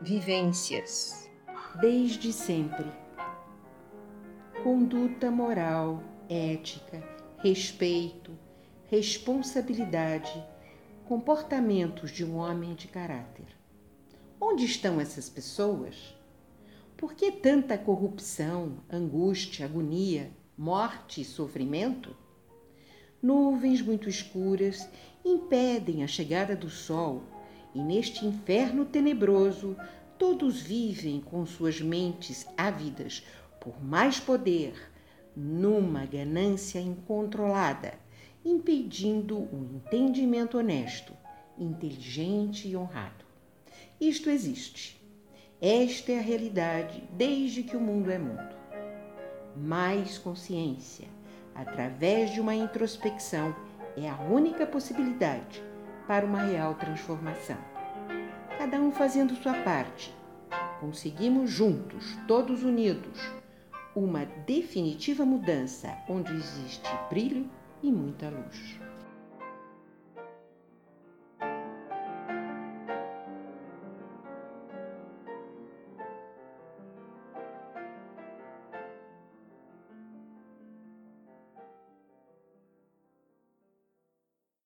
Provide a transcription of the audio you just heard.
vivências. Desde sempre. Conduta moral, ética, respeito, responsabilidade, comportamentos de um homem de caráter. Onde estão essas pessoas? Por que tanta corrupção, angústia, agonia, morte e sofrimento? Nuvens muito escuras impedem a chegada do sol, e neste inferno tenebroso todos vivem com suas mentes ávidas por mais poder, numa ganância incontrolada, impedindo o entendimento honesto, inteligente e honrado. Isto existe. Esta é a realidade desde que o mundo é mundo. Mais consciência, através de uma introspecção, é a única possibilidade para uma real transformação. Cada um fazendo sua parte, conseguimos juntos, todos unidos, uma definitiva mudança onde existe brilho e muita luz.